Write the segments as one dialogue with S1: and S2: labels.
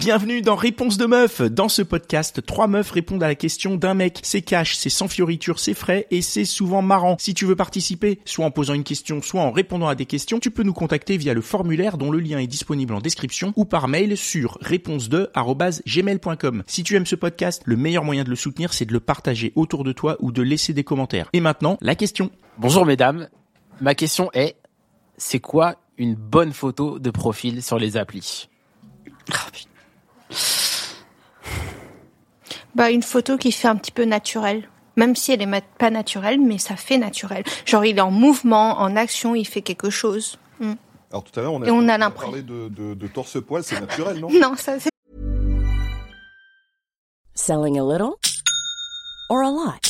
S1: Bienvenue dans Réponse de meuf. Dans ce podcast, trois meufs répondent à la question d'un mec. C'est cash, c'est sans fioriture, c'est frais et c'est souvent marrant. Si tu veux participer, soit en posant une question, soit en répondant à des questions, tu peux nous contacter via le formulaire dont le lien est disponible en description ou par mail sur réponse2@gmail.com. Si tu aimes ce podcast, le meilleur moyen de le soutenir, c'est de le partager autour de toi ou de laisser des commentaires. Et maintenant, la question.
S2: Bonjour mesdames, ma question est, c'est quoi une bonne photo de profil sur les applis?
S3: Bah, une photo qui fait un petit peu naturelle. Même si elle est pas naturelle, mais ça fait naturel. Genre, il est en mouvement, en action, il fait quelque chose. Mm.
S4: Alors tout à l'heure, on a,
S3: Et on a
S4: on
S3: l'impression-
S4: parlé de, de, de torse-poil, c'est naturel, non
S3: Non, ça, c'est
S5: Selling a little or a lot?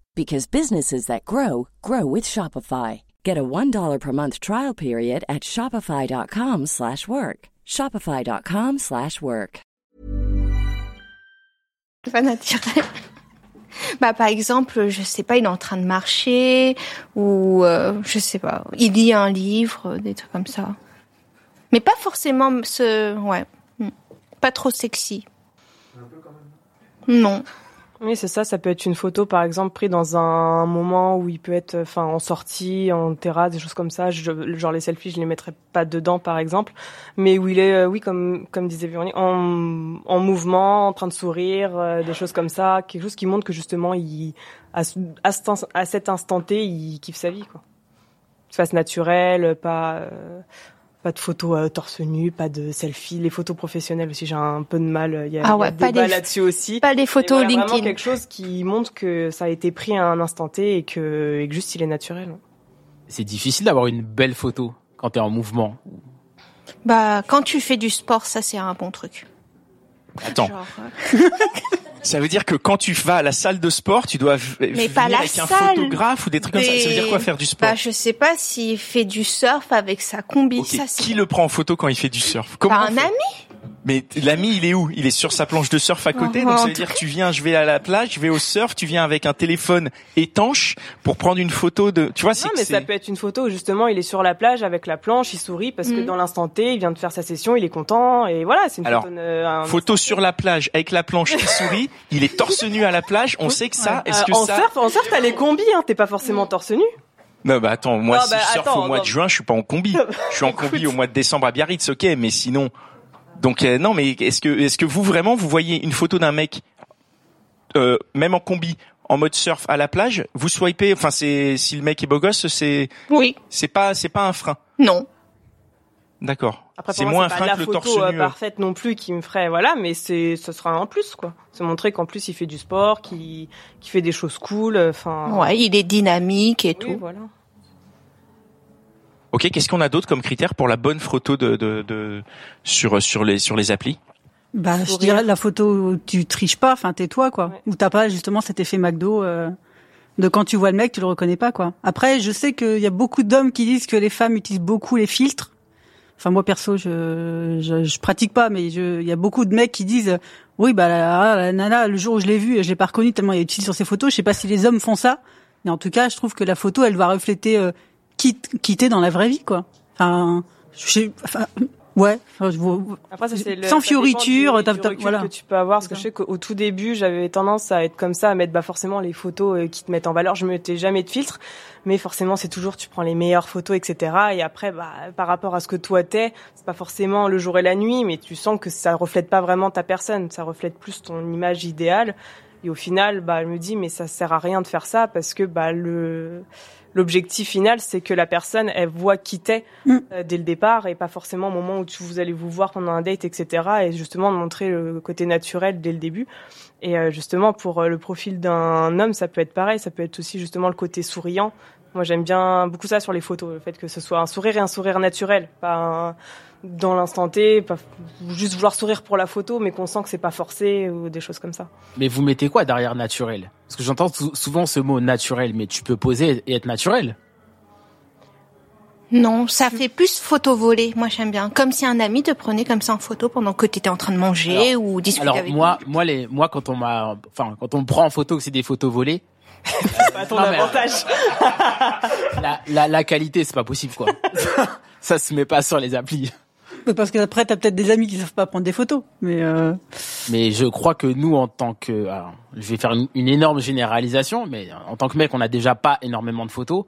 S5: because businesses that grow grow with Shopify. Get a $1 per month trial period at shopify.com/work. slash work. shopify.com/work. slash work.
S3: naturel. Bah, par exemple, je sais pas, il est en train de marcher, ou, euh, je sais pas, il lit un livre, des trucs comme ça. Mais pas forcément ce, ouais. Mm. Pas trop sexy. Non.
S6: Oui, c'est ça. Ça peut être une photo, par exemple, prise dans un moment où il peut être, enfin, en sortie, en terrasse, des choses comme ça. Genre les selfies, je les mettrais pas dedans, par exemple, mais où il est, euh, oui, comme comme disait Véronique, en, en mouvement, en train de sourire, euh, des choses comme ça, quelque chose qui montre que justement, il à, à, cet à cet instant T, il kiffe sa vie, quoi. De fasse naturelle, pas euh, pas de photos euh, torse nu, pas de selfies. Les photos professionnelles aussi, j'ai un peu de mal. Il y a,
S3: Ah
S6: il y a
S3: ouais, pas
S6: débat
S3: des-
S6: là-dessus aussi.
S3: Pas
S6: Et
S3: photos
S6: voilà, Vraiment
S3: LinkedIn.
S6: quelque chose qui montre que ça a été pris à un instant T et que, et que juste il est naturel.
S2: C'est difficile d'avoir une belle photo quand t'es en mouvement.
S3: Bah, quand tu fais du sport, ça, c'est un bon truc.
S1: Attends,
S3: Genre, euh,
S1: ça veut dire que quand tu vas à la salle de sport, tu dois
S3: Mais
S1: venir
S3: pas la
S1: avec un
S3: salle.
S1: photographe ou des trucs comme ça. Ça veut dire quoi faire du sport
S3: Bah, je sais pas s'il fait du surf avec sa combi. Ça,
S1: Qui le prend en photo quand il fait du surf? Comment
S3: un
S1: fait?
S3: ami?
S1: Mais l'ami, il est où? Il est sur sa planche de surf à côté.
S3: Oh,
S1: donc ça
S3: en
S1: veut dire que tu viens, je vais à la plage, je vais au surf, tu viens avec un téléphone étanche pour prendre une photo de. Tu vois, c'est
S6: Non, mais ça peut être une photo où justement il est sur la plage avec la planche, il sourit parce que
S3: Mhm.
S6: dans l'instant T, il vient de faire sa session, il est content et voilà, c'est une
S1: Alors,
S6: photo. euh, un-
S1: photo sur la plage avec la planche qui sourit. Il est torse nu à la plage. On sait que ça. Est-ce
S6: Euh,
S1: que
S6: en
S1: ça
S6: surf, en surf, t'as les combis, hein, t'es pas forcément torse nu.
S1: Non, bah attends, moi
S6: Non,
S1: si
S6: bah,
S1: je surfe
S6: attends,
S1: au mois
S6: non.
S1: de juin, je suis pas en combi. Je suis en combi au mois de décembre à Biarritz, ok, mais sinon. Donc euh, non, mais est-ce que est-ce que vous vraiment vous voyez une photo d'un mec, euh, même en combi, en mode surf à la plage, vous swipez. Enfin, c'est si le mec est beau gosse, c'est
S3: Oui.
S1: c'est pas c'est pas un frein.
S3: Non.
S1: D'accord.
S6: Après,
S1: C'est moins
S6: moi,
S1: un frein
S6: pas
S1: que
S6: la
S1: le torse
S6: photo euh,
S1: nu. euh.
S6: parfaite non plus qui me ferait, voilà, mais c'est, ce sera un plus, quoi. C'est montrer qu'en plus il fait du sport, qu'il, qu'il fait des choses cool, enfin.
S3: Ouais, il est dynamique et
S6: Oui,
S3: tout.
S6: voilà.
S1: Ok, qu'est-ce qu'on a d'autre comme critère pour la bonne photo de, de, de sur sur les sur les applis?
S7: Bah, je dirais la photo où tu triches pas, enfin t'es toi quoi,
S6: Ouais.
S7: où t'as pas justement cet effet McDo euh, de quand tu vois le mec tu le reconnais pas quoi. Après, je sais qu'il y a beaucoup d'hommes qui disent que les femmes utilisent beaucoup les filtres. Enfin moi perso, je je, je pratique pas, mais je il y a beaucoup de mecs qui disent oui bah la, la nana le jour où je l'ai vue, je l'ai pas reconnue tellement elle est utile sur ses photos. Je sais pas si les hommes font ça, mais en tout cas je trouve que la photo elle va refléter euh, qui qui t'es dans la vraie vie quoi. Enfin, je sais, enfin ouais, enfin, je
S6: Après, ça, c'est le-
S7: Sans fioriture, voilà.
S6: que tu peux avoir. Parce que je sais qu'au tout début, j'avais tendance à être comme ça, à mettre bah, forcément les photos euh, qui te mettent en valeur. Je mettais jamais de filtre, mais forcément, c'est toujours tu prends les meilleures photos, etc. Et après, bah, par rapport à ce que toi t'es, c'est pas forcément le jour et la nuit, mais tu sens que ça reflète pas vraiment ta personne. Ça reflète plus ton image idéale. Et au final, bah, je me dis, mais ça sert à rien de faire ça parce que bah, le l'objectif final, c'est que la personne, elle voit qui t'es
S7: Mm.
S6: euh, dès le départ et pas forcément au moment où tu, vous allez vous voir pendant un date, etc. Et justement de montrer le côté naturel dès le début. Et euh, justement, pour euh, le profil d'un homme, ça peut être pareil. Ça peut être aussi justement le côté souriant Moi, j'aime bien beaucoup ça sur les photos, le fait que ce soit un sourire et un sourire naturel, pas un- dans l'instant T, pas juste vouloir sourire pour la photo, mais qu'on sent que c'est pas forcé ou des choses comme ça.
S2: Mais vous mettez quoi derrière naturel? Parce que j'entends sou- souvent ce mot naturel, mais tu peux poser et être naturel.
S3: Non, ça fait plus photo volée. Moi, j'aime bien. Comme si un ami te prenait comme ça en photo pendant que tu étais en train de manger ou discuter
S2: Alors
S3: avec
S2: moi, moi les, moi quand on m'a, enfin quand on me prend en photo que c'est des photos volées,
S6: Pas ton
S2: Non, mais-
S6: avantage.
S2: la, la, la qualité c'est pas possible quoi. Ça se met pas sur les applis.
S7: Mais Parce qu'après, t'as peut-être des amis qui savent pas prendre des photos. Mais euh,
S2: Mais je crois que nous, en tant que, alors, je vais faire une, une énorme généralisation, mais en tant que mec, on n'a déjà pas énormément de photos.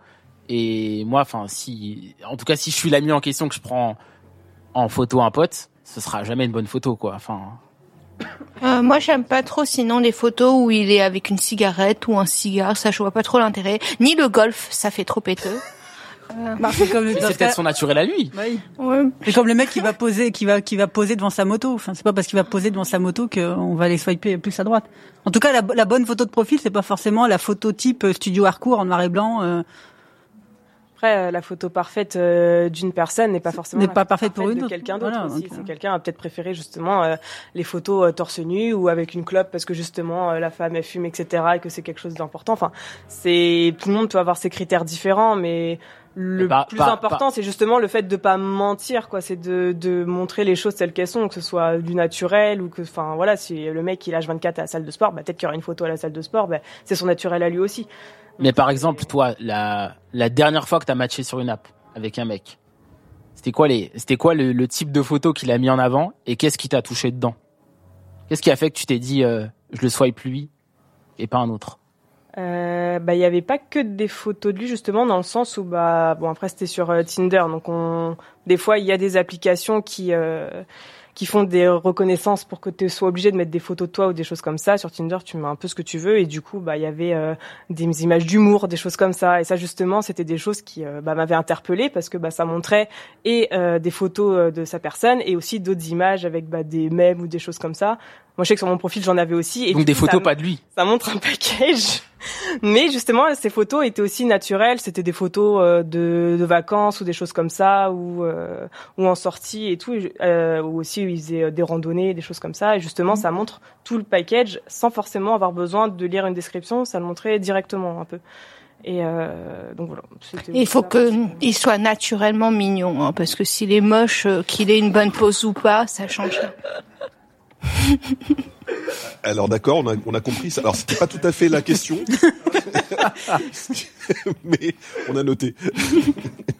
S2: Et moi, enfin, si, en tout cas, si je suis l'ami en question que je prends en photo un pote, ce sera jamais une bonne photo, quoi. Enfin,
S3: Euh, moi, j'aime pas trop sinon les photos où il est avec une cigarette ou un cigare. Ça, je vois pas trop l'intérêt. Ni le golf, ça fait trop péteux.
S7: bah, c'est
S2: peut-être son naturel à lui.
S7: Oui.
S3: Ouais.
S7: C'est comme le mec qui va poser, qui va, qui va poser devant sa moto. Enfin, c'est pas parce qu'il va poser devant sa moto qu'on va aller swiper plus à droite. En tout cas, la, la bonne photo de profil, c'est pas forcément la photo type euh, studio hardcore en noir et blanc. euh,
S6: Après, euh, la photo parfaite euh, d'une personne n'est pas forcément
S7: N'est pas parfaite pour une
S6: de
S7: autre.
S6: quelqu'un d'autre
S7: Voilà,
S6: aussi. C'est
S7: euh.
S6: quelqu'un a peut-être préféré justement euh, les photos euh, torse nu ou avec une clope parce que justement euh, la femme elle fume etc et que c'est quelque chose d'important. Enfin, c'est tout le monde peut avoir ses critères différents, mais le
S2: pas-
S6: plus
S2: pas-
S6: important c'est justement le fait de pas mentir quoi. C'est de, de montrer les choses telles qu'elles sont, que ce soit du naturel ou que, enfin voilà, si le mec il a 24 à la salle de sport, bah peut-être qu'il y aura une photo à la salle de sport, bah, c'est son naturel à lui aussi.
S2: Mais par exemple, toi, la, dernière fois que t'as matché sur une app avec un mec, c'était quoi les, quoi le, le type de photo qu'il a mis en avant et qu'est-ce qui t'a touché dedans? Qu'est-ce qui a fait que tu t'es dit, euh, je le swipe lui et pas un autre?
S6: Euh, bah il y avait pas que des photos de lui justement dans le sens où bah bon après c'était sur euh, Tinder donc on des fois il y a des applications qui euh, qui font des reconnaissances pour que tu sois obligé de mettre des photos de toi ou des choses comme ça sur Tinder tu mets un peu ce que tu veux et du coup bah il y avait euh, des images d'humour des choses comme ça et ça justement c'était des choses qui euh, bah, m'avaient interpellé parce que bah ça montrait et euh, des photos euh, de sa personne et aussi d'autres images avec bah, des mèmes ou des choses comme ça moi je sais que sur mon profil j'en avais aussi et
S2: Donc des
S6: coup,
S2: photos pas de lui.
S6: ça montre un package. Mais justement, ces photos étaient aussi naturelles. C'était des photos de, de vacances ou des choses comme ça, ou euh, ou en sortie et tout, et, euh, ou aussi où ils faisaient euh, des randonnées, des choses comme ça. Et justement, ça montre tout le package sans forcément avoir besoin de lire une description. Ça le montrait directement un peu. Et euh, donc voilà.
S3: Il faut
S6: ça.
S3: que il soit naturellement mignon, hein, parce que s'il est moche, euh, qu'il ait une bonne pose ou pas, ça change.
S4: Alors d'accord, on a, on a compris ça. Alors c'était pas tout à fait la question, mais on a noté.